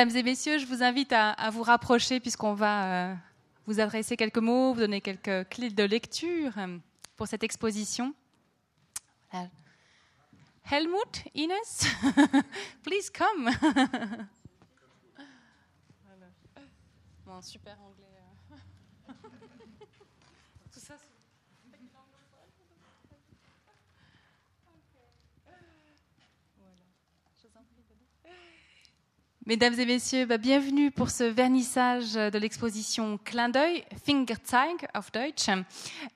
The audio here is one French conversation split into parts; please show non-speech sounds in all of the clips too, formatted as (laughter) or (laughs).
Mesdames et messieurs, je vous invite à, vous rapprocher puisqu'on va euh, vous adresser quelques mots, vous donner quelques clés de lecture euh, pour cette exposition. Voilà. Helmut, Ines, (laughs) please come. (laughs) Bon, super anglais. euh. (laughs) Tout ça, c'est- Mesdames et messieurs, bah, bienvenue pour ce vernissage de l'exposition Clin d'œil, Fingerzeig auf Deutsch,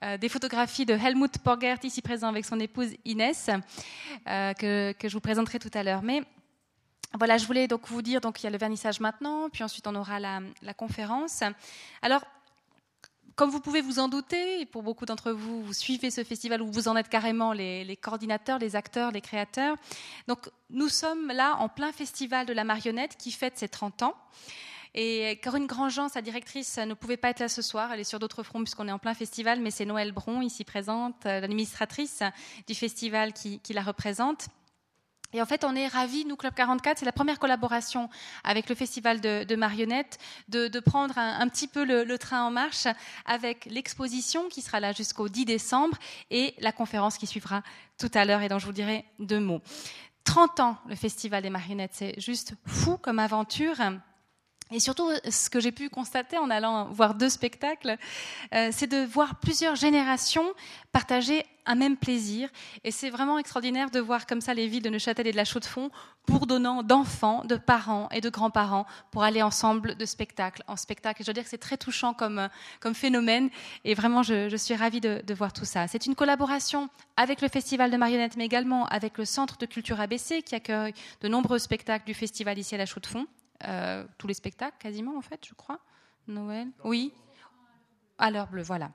euh, des photographies de Helmut Borgert, ici présent avec son épouse Inès, euh, que, que je vous présenterai tout à l'heure. Mais voilà, je voulais donc vous dire, donc il y a le vernissage maintenant, puis ensuite on aura la, la conférence. Alors, comme vous pouvez vous en douter, et pour beaucoup d'entre vous, vous suivez ce festival où vous en êtes carrément les, coordinateurs, les acteurs, les créateurs. Donc, nous sommes là en plein festival de la marionnette qui fête ses 30 ans. Et Corinne Grandjean, sa directrice, ne pouvait pas être là ce soir. Elle est sur d'autres fronts puisqu'on est en plein festival, mais c'est Noël Bron, ici présente, euh, l'administratrice du festival qui la représente. Et en fait, on est ravis, nous, Club 44, c'est la première collaboration avec le Festival de, marionnettes, de, prendre un, petit peu le, le, train en marche avec l'exposition qui sera là jusqu'au 10 décembre et la conférence qui suivra tout à l'heure et dont je vous dirai deux mots. 30 ans, le Festival des marionnettes, c'est juste fou comme aventure. Et surtout, ce que j'ai pu constater en allant voir deux spectacles, euh, c'est de voir plusieurs générations partager un même plaisir. Et c'est vraiment extraordinaire de voir comme ça les villes de Neuchâtel et de la Chaux-de-Fonds bourdonnant d'enfants, de parents et de grands-parents pour aller ensemble de spectacle en spectacle. Et je veux dire que c'est très touchant comme, comme phénomène. Et vraiment, je, je suis ravie de, de voir tout ça. C'est une collaboration avec le Festival de marionnettes, mais également avec le Centre de culture ABC qui accueille de nombreux spectacles du festival ici à la Chaux-de-Fonds. Euh, tous les spectacles quasiment en fait, je crois. Noël, oui. À l'heure bleue, voilà.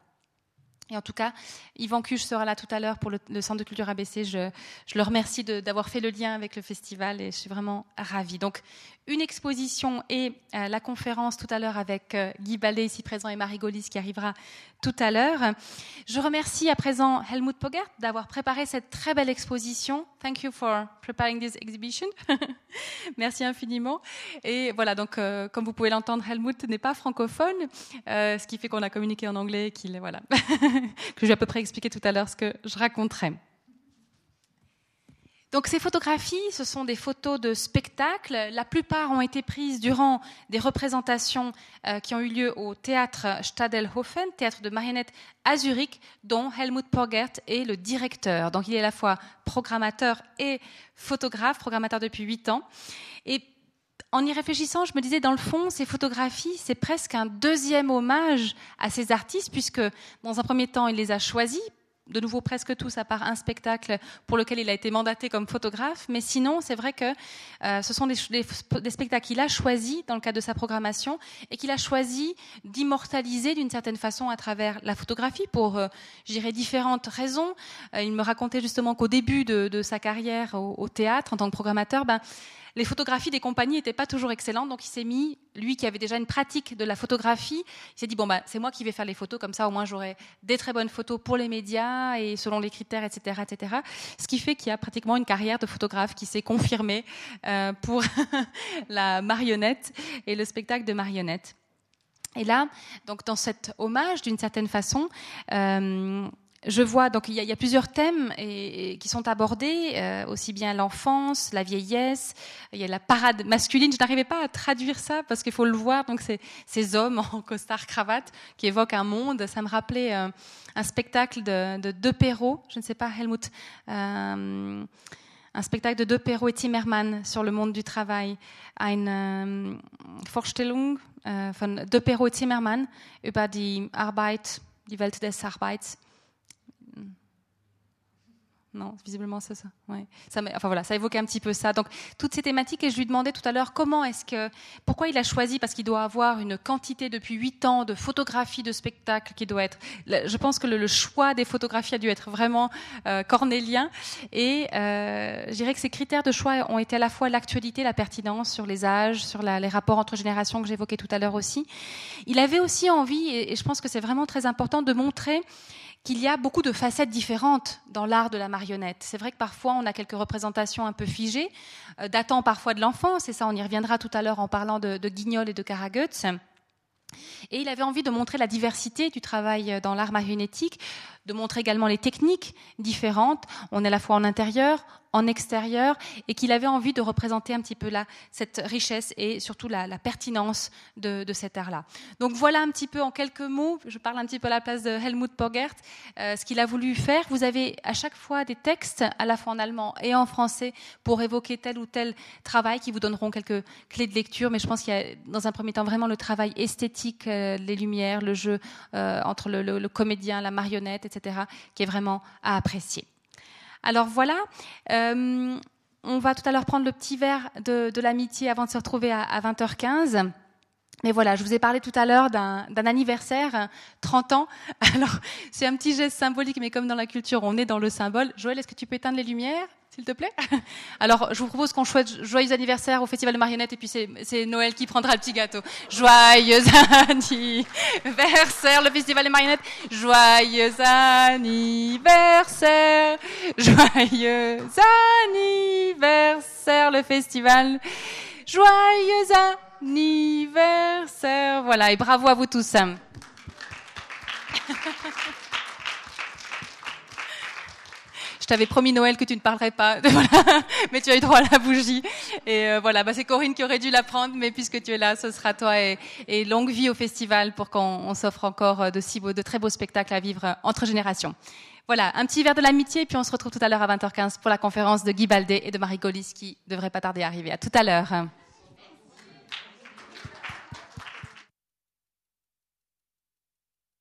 Et en tout cas, Yvan Cuche sera là tout à l'heure pour le, Centre de culture ABC. Je, le remercie d'avoir fait le lien avec le festival et je suis vraiment ravie. Donc, une exposition et euh, la conférence tout à l'heure avec euh, Guy Ballet ici présent et Marie Golis qui arrivera tout à l'heure. Je remercie à présent Helmut Pogert d'avoir préparé cette très belle exposition. Thank you for preparing this exhibition. (laughs) Merci infiniment. Et voilà, donc euh, comme vous pouvez l'entendre, Helmut n'est pas francophone, ce qui fait qu'on a communiqué en anglais, qu'il voilà, (laughs) (laughs) que je vais à peu près expliquer tout à l'heure ce que je raconterai. Donc ces photographies, ce sont des photos de spectacles. La plupart ont été prises durant des représentations euh, qui ont eu lieu au théâtre Stadelhofen, théâtre de marionnettes à Zurich, dont Helmut Porgert est le directeur. Donc il est à la fois programmateur et photographe, programmateur depuis huit ans. Et en y réfléchissant, je me disais, dans le fond, ces photographies, c'est presque un deuxième hommage à ces artistes, puisque dans un premier temps, il les a choisis de nouveau presque tous, à part un spectacle pour lequel il a été mandaté comme photographe. Mais sinon, c'est vrai que euh, ce sont des, spectacles qu'il a choisis dans le cadre de sa programmation et qu'il a choisi d'immortaliser d'une certaine façon à travers la photographie pour, euh, je dirais, différentes raisons. Euh, il me racontait justement qu'au début de, sa carrière au, au, théâtre, en tant que programmateur, ben, les photographies des compagnies n'étaient pas toujours excellentes, donc il s'est mis, lui qui avait déjà une pratique de la photographie, il s'est dit bon bah c'est moi qui vais faire les photos, comme ça au moins j'aurai des très bonnes photos pour les médias et selon les critères, etc., etc. Ce qui fait qu'il y a pratiquement une carrière de photographe qui s'est confirmée euh, pour (laughs) la marionnette et le spectacle de marionnette. Et là, donc dans cet hommage, d'une certaine façon, euh, je vois donc il y, a, plusieurs thèmes qui sont abordés, euh, aussi bien l'enfance, la vieillesse, il y a la parade masculine. Je n'arrivais pas à traduire ça parce qu'il faut le voir. Donc ces hommes en costard cravate qui évoquent un monde. Ça me rappelait euh, un spectacle de, de De Perrault, je ne sais pas Helmut. Euh, un spectacle de De Perrault et Timmerman sur le monde du travail. Eine Vorstellung von De Perrault et Timmerman über die Arbeit, die Welt des Arbeits. Non, visiblement c'est ça. Ouais. ça. Enfin voilà, ça évoquait un petit peu ça. Donc toutes ces thématiques et je lui demandais tout à l'heure comment est-ce que, pourquoi il a choisi parce qu'il doit avoir une quantité depuis huit ans de photographies de spectacles qui doit être. Je pense que le, choix des photographies a dû être vraiment euh, cornélien et euh, je dirais que ces critères de choix ont été à la fois l'actualité, la pertinence sur les âges, sur les rapports entre générations que j'évoquais tout à l'heure aussi. Il avait aussi envie et je pense que c'est vraiment très important de montrer qu'il y a beaucoup de facettes différentes dans l'art de la marionnette. C'est vrai que parfois on a quelques représentations un peu figées, euh, datant parfois de l'enfance, et ça on y reviendra tout à l'heure en parlant de, Guignol et de Karaguts. Et il avait envie de montrer la diversité du travail dans l'art marionnettique, de montrer également les techniques différentes. On est à la fois en intérieur, en extérieur, et qu'il avait envie de représenter un petit peu là cette richesse et surtout la, pertinence de, cet art-là. Donc voilà un petit peu en quelques mots, je parle un petit peu à la place de Helmut Pogert, euh, ce qu'il a voulu faire. Vous avez à chaque fois des textes, à la fois en allemand et en français, pour évoquer tel ou tel travail qui vous donneront quelques clés de lecture, mais je pense qu'il y a dans un premier temps vraiment le travail esthétique, euh, les lumières, le jeu euh, entre le, le comédien, la marionnette, etc., qui est vraiment à apprécier. Alors voilà, euh, on va tout à l'heure prendre le petit verre de, l'amitié avant de se retrouver à, 20h15. Mais voilà, je vous ai parlé tout à l'heure d'un anniversaire, 30 ans. (laughs) Alors, c'est un petit geste symbolique, mais comme dans la culture, on est dans le symbole. Joël, est-ce que tu peux éteindre les lumières? S'il te plaît (laughs) Alors, je vous propose qu'on souhaite joyeux anniversaire au Festival de marionnettes et puis c'est Noël qui prendra le petit gâteau. Joyeux (laughs) anniversaire, le Festival des marionnettes. Joyeux anniversaire. Joyeux anniversaire, le festival. Joyeux anniversaire. Voilà, et bravo à vous tous. T'avais promis Noël que tu ne parlerais pas, (laughs) mais tu as eu droit à la bougie. Et euh, voilà, bah, c'est Corinne qui aurait dû la prendre, mais puisque tu es là, ce sera toi. Et, longue vie au festival pour qu'on s'offre encore euh, de si beaux, de très beaux spectacles à vivre entre générations. Voilà, un petit verre de l'amitié, puis on se retrouve tout à l'heure à 20h15 pour la conférence de Guy Baldé et de Marie Collis qui devrait pas tarder à arriver. À tout à l'heure.